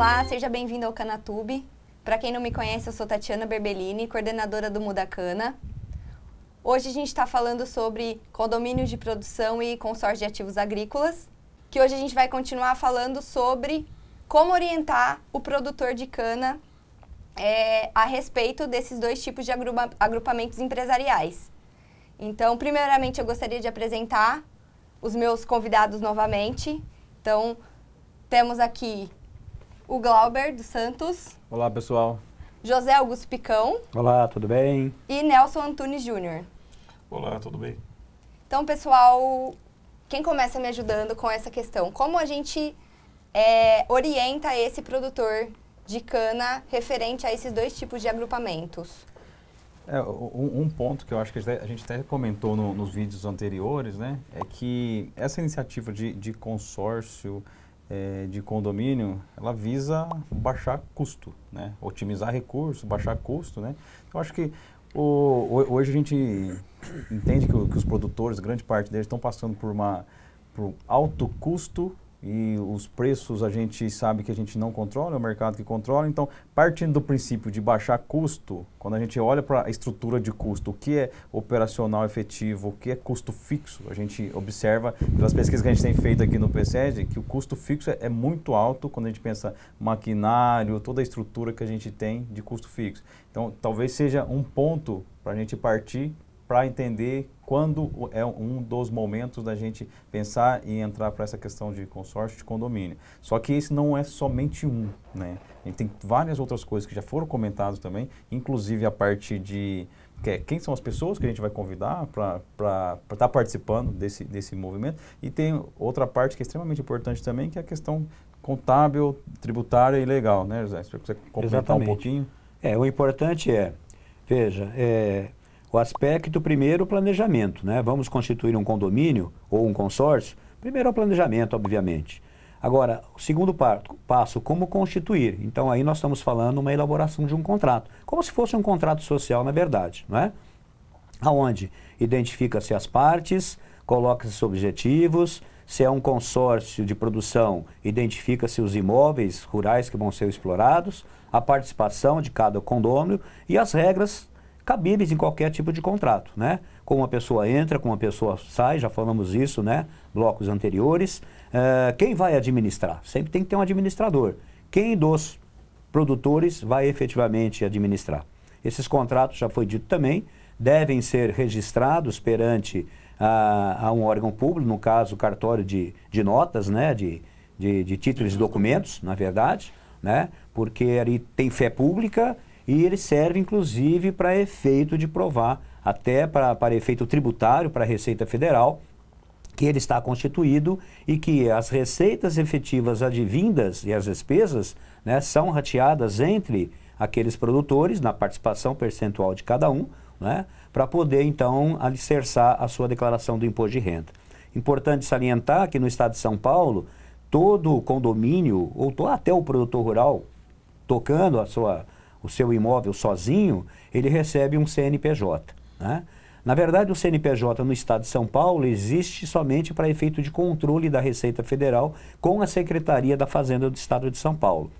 Olá, seja bem-vindo ao Canatube. Para quem não me conhece, eu sou Tatiana Berbellini, coordenadora do Muda Cana. Hoje a gente está falando sobre condomínios de produção e consórcio de ativos agrícolas, que hoje a gente vai continuar falando sobre como orientar o produtor de cana é, a respeito desses dois tipos de agrupa agrupamentos empresariais. Então, primeiramente, eu gostaria de apresentar os meus convidados novamente. Então, temos aqui o Glauber dos Santos. Olá, pessoal. José Augusto Picão. Olá, tudo bem? E Nelson Antunes Júnior. Olá, tudo bem? Então, pessoal, quem começa me ajudando com essa questão? Como a gente é, orienta esse produtor de cana referente a esses dois tipos de agrupamentos? É, um, um, ponto que eu acho que a gente até comentou no, nos vídeos anteriores, né, é que essa iniciativa de, de consórcio é, de condomínio, ela visa baixar custo, né, otimizar recursos, baixar custo, né. Eu acho que o, hoje a gente entende que, que, os produtores, grande parte deles, estão passando por uma por alto custo e os preços a gente sabe que a gente não controla, é o mercado que controla. Então, partindo do princípio de baixar custo, quando a gente olha para a estrutura de custo, o que é operacional efetivo, o que é custo fixo, a gente observa pelas pesquisas que a gente tem feito aqui no PSED que o custo fixo é, é muito alto quando a gente pensa maquinário, toda a estrutura que a gente tem de custo fixo. Então, talvez seja um ponto para a gente partir para entender quando é um dos momentos da gente pensar em entrar para essa questão de consórcio de condomínio. Só que esse não é somente um, né? A gente tem várias outras coisas que já foram comentadas também, inclusive a parte de que é, quem são as pessoas que a gente vai convidar para estar tá participando desse, desse movimento. E tem outra parte que é extremamente importante também, que é a questão contábil, tributária e legal, né, José? Se você complementar Exatamente. um pouquinho. É, o importante é, veja, é, o aspecto primeiro, o planejamento, né? Vamos constituir um condomínio ou um consórcio? Primeiro é o planejamento, obviamente. Agora, o segundo passo, como constituir? Então aí nós estamos falando uma elaboração de um contrato, como se fosse um contrato social, na verdade, não é? Aonde identifica-se as partes, coloca-se objetivos, se é um consórcio de produção, identifica-se os imóveis rurais que vão ser explorados, a participação de cada condômino e as regras cabíveis em qualquer tipo de contrato, né? Como uma pessoa entra, como uma pessoa sai, já falamos isso, né? Blocos anteriores. Uh, quem vai administrar? Sempre tem que ter um administrador. Quem dos produtores vai efetivamente administrar? Esses contratos, já foi dito também, devem ser registrados perante a, a um órgão público, no caso, o cartório de, de notas, né? De, de, de títulos e documentos, na verdade, né? Porque ali tem fé pública e ele serve inclusive para efeito de provar, até para, para efeito tributário para a Receita Federal, que ele está constituído e que as receitas efetivas advindas e as despesas né, são rateadas entre aqueles produtores, na participação percentual de cada um, né, para poder então alicerçar a sua declaração do imposto de renda. Importante salientar que no estado de São Paulo, todo condomínio, ou até o produtor rural, tocando a sua o seu imóvel sozinho, ele recebe um CNPJ. Né? Na verdade, o CNPJ no Estado de São Paulo existe somente para efeito de controle da Receita Federal com a Secretaria da Fazenda do Estado de São Paulo.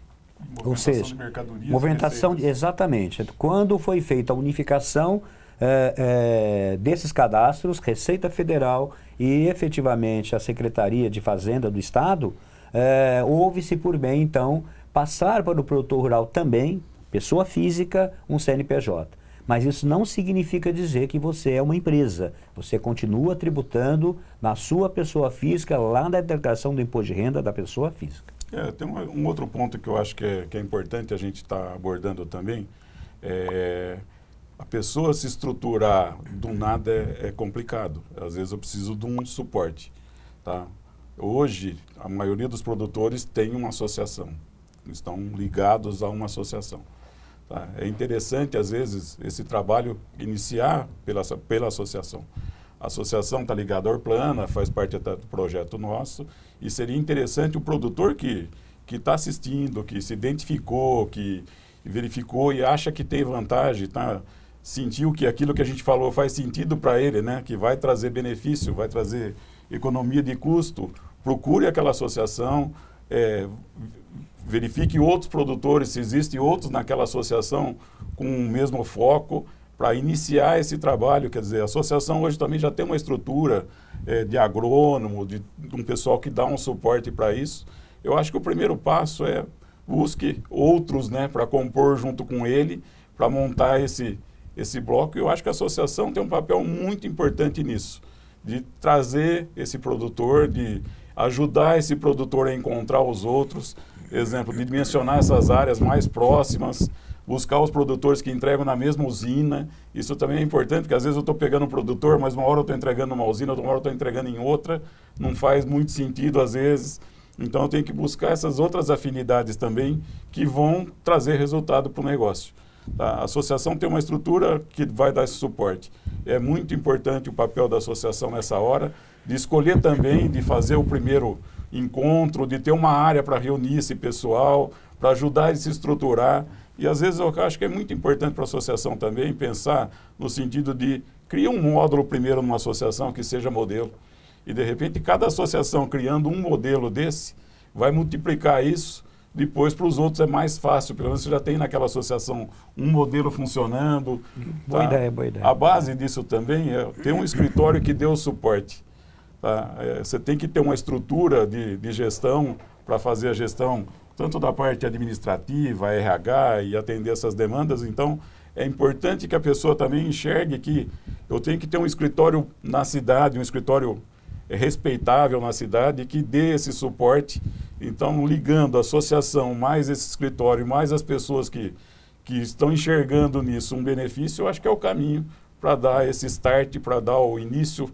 Ou seja, de movimentação, exatamente. Quando foi feita a unificação é, é, desses cadastros, Receita Federal e efetivamente a Secretaria de Fazenda do Estado, é, houve-se por bem, então, passar para o produtor rural também, pessoa física, um CNPJ. Mas isso não significa dizer que você é uma empresa. Você continua tributando na sua pessoa física, lá na declaração do imposto de renda da pessoa física. É, tem um, um outro ponto que eu acho que é, que é importante a gente estar tá abordando também. É, a pessoa se estruturar do nada é, é, complicado. Às vezes eu preciso de um suporte. Tá? Hoje, a maioria dos produtores tem uma associação. Estão ligados a uma associação. Tá? É interessante, às vezes, esse trabalho iniciar pela, pela associação. A associação está ligada à Orplana, faz parte do projeto nosso, e seria interessante o produtor que que está assistindo, que se identificou, que verificou e acha que tem vantagem, tá? sentiu que aquilo que a gente falou faz sentido para ele, né? que vai trazer benefício, vai trazer economia de custo, procure aquela associação, é, verifique outros produtores, se existem outros naquela associação com o mesmo foco, para iniciar esse trabalho. Quer dizer, a associação hoje também já tem uma estrutura é, de agrônomo, de, de um pessoal que dá um suporte para isso. Eu acho que o primeiro passo é busque outros né, para compor junto com ele, para montar esse, esse bloco. Eu acho que a associação tem um papel muito importante nisso, de trazer esse produtor, de ajudar esse produtor a encontrar os outros, exemplo, de mencionar essas áreas mais próximas, buscar os produtores que entregam na mesma usina. Isso também é importante, porque às vezes eu estou pegando um produtor, mas uma hora eu estou entregando numa usina, outra hora eu estou entregando em outra. Não faz muito sentido às vezes. Então eu tenho que buscar essas outras afinidades também que vão trazer resultado para o negócio. Tá? A associação tem uma estrutura que vai dar esse suporte. É muito importante o papel da associação nessa hora, de escolher também, de fazer o primeiro encontro, de ter uma área para reunir esse pessoal, para ajudar ele a se estruturar. E às vezes eu acho que é muito importante para a associação também pensar no sentido de criar um módulo primeiro numa associação que seja modelo. E de repente cada associação criando um modelo desse vai multiplicar isso depois para os outros é mais fácil, pelo menos você já tem naquela associação um modelo funcionando. Boa tá? ideia, boa ideia. A base disso também é ter um escritório que dê o suporte. Tá? É, você tem que ter uma estrutura de, de gestão para fazer a gestão tanto da parte administrativa, RH e atender essas demandas. Então, é importante que a pessoa também enxergue que eu tenho que ter um escritório na cidade, um escritório respeitável na cidade que dê esse suporte. Então, ligando a associação mais esse escritório, mais as pessoas que, que estão enxergando nisso um benefício, eu acho que é o caminho para dar esse start, para dar o início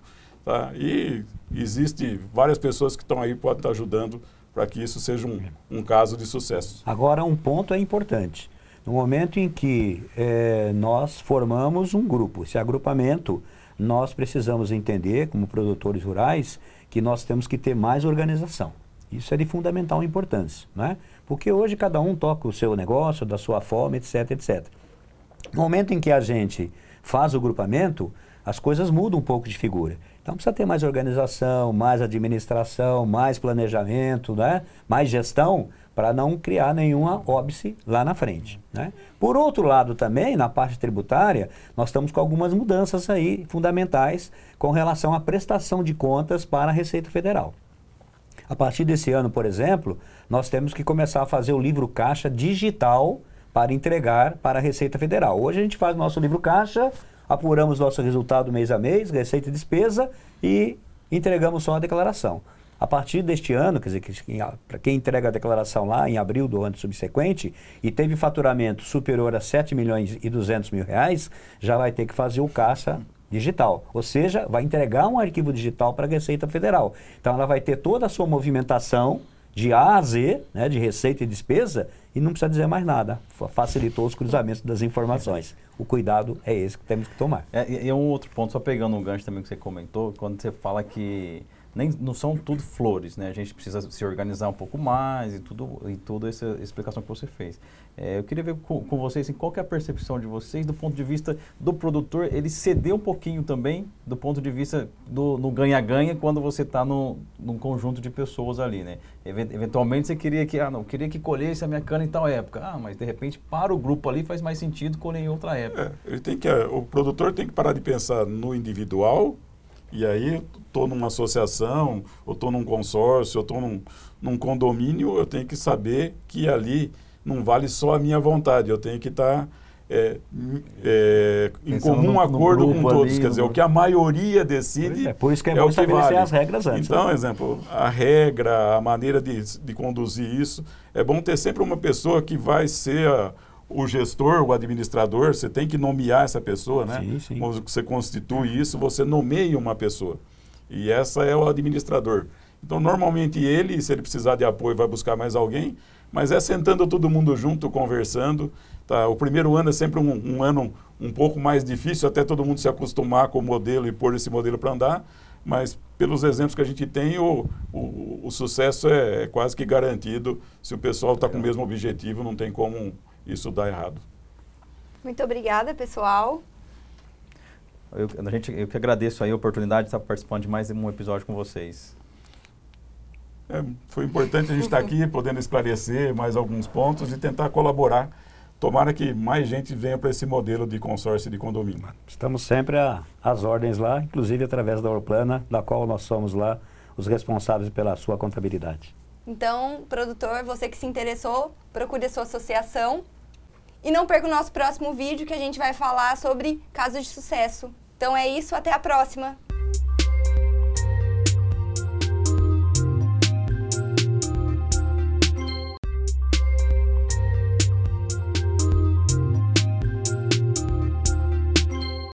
Tá? E existe várias pessoas que estão aí podem estar ajudando para que isso seja um, um caso de sucesso. Agora, um ponto é importante. No momento em que é, nós formamos um grupo, esse agrupamento, nós precisamos entender, como produtores rurais, que nós temos que ter mais organização. Isso é de fundamental importância, né? Porque hoje cada um toca o seu negócio, da sua forma, etc, etc. No momento em que a gente faz o grupamento, as coisas mudam um pouco de figura. Então precisa ter mais organização, mais administração, mais planejamento, né? mais gestão, para não criar nenhuma óbice lá na frente. Né? Por outro lado também, na parte tributária, nós estamos com algumas mudanças aí fundamentais com relação à prestação de contas para a Receita Federal. A partir desse ano, por exemplo, nós temos que começar a fazer o livro caixa digital para entregar para a Receita Federal. Hoje a gente faz nosso livro caixa apuramos nosso resultado mês a mês, receita e despesa, e entregamos só a declaração. A partir deste ano, quer dizer, que, para quem entrega a declaração lá em abril do ano subsequente e teve faturamento superior a 7 milhões e 200 mil reais, já vai ter que fazer o caixa digital. Ou seja, vai entregar um arquivo digital para a Receita Federal. Então ela vai ter toda a sua movimentação de A a Z, né, de receita e despesa, e não precisa dizer mais nada. Facilitou os cruzamentos das informações. O cuidado é esse que temos que tomar. É, e, e um outro ponto, só pegando um gancho também que você comentou, quando você fala que nem, não são tudo flores, né? A gente precisa se organizar um pouco mais e tudo e toda essa explicação que você fez. É, eu queria ver com, com vocês assim, qual é a percepção de vocês do ponto de vista do produtor, ele ceder um pouquinho também do ponto de vista do ganha-ganha quando você está no, num conjunto de pessoas ali, né? Eventualmente você queria que, ah, não, queria que colhesse a minha cana em tal época. Ah, mas de repente para o grupo ali faz mais sentido colher em outra época. É, ele tem que, o produtor tem que parar de pensar no individual e aí, estou numa associação, ou estou num consórcio, ou estou num, num condomínio, eu tenho que saber que ali não vale só a minha vontade, eu tenho que estar tá, é, é, em comum no, acordo no com todos. Ali, quer dizer, no... o que a maioria decide. É, por isso que é, é bom estabelecer vale. as regras antes. Então, né? exemplo, a regra, a maneira de, de conduzir isso, é bom ter sempre uma pessoa que vai ser a o gestor, o administrador, você tem que nomear essa pessoa, né? Sim, sim. Você constitui isso, você nomeia uma pessoa. E essa é o administrador. Então, normalmente ele, se ele precisar de apoio, vai buscar mais alguém, mas é sentando todo mundo junto, conversando. Tá? O primeiro ano é sempre um, um ano um pouco mais difícil, até todo mundo se acostumar com o modelo e pôr esse modelo para andar, mas pelos exemplos que a gente tem, o, o, o sucesso é, é, quase que garantido. Se o pessoal está com o mesmo objetivo, não tem como isso dá errado. Muito obrigada, pessoal. Eu, a gente, eu que agradeço aí a oportunidade de estar participando de mais um episódio com vocês. É, foi importante a gente estar aqui, podendo esclarecer mais alguns pontos e tentar colaborar. Tomara que mais gente venha para esse modelo de consórcio de condomínio. Estamos sempre a- às ordens lá, inclusive através da Orplana, da qual nós somos lá os responsáveis pela sua contabilidade. Então, produtor, você que se interessou, procure a sua associação. E não perca o nosso próximo vídeo que a gente vai falar sobre casos de sucesso. Então é isso, até a próxima!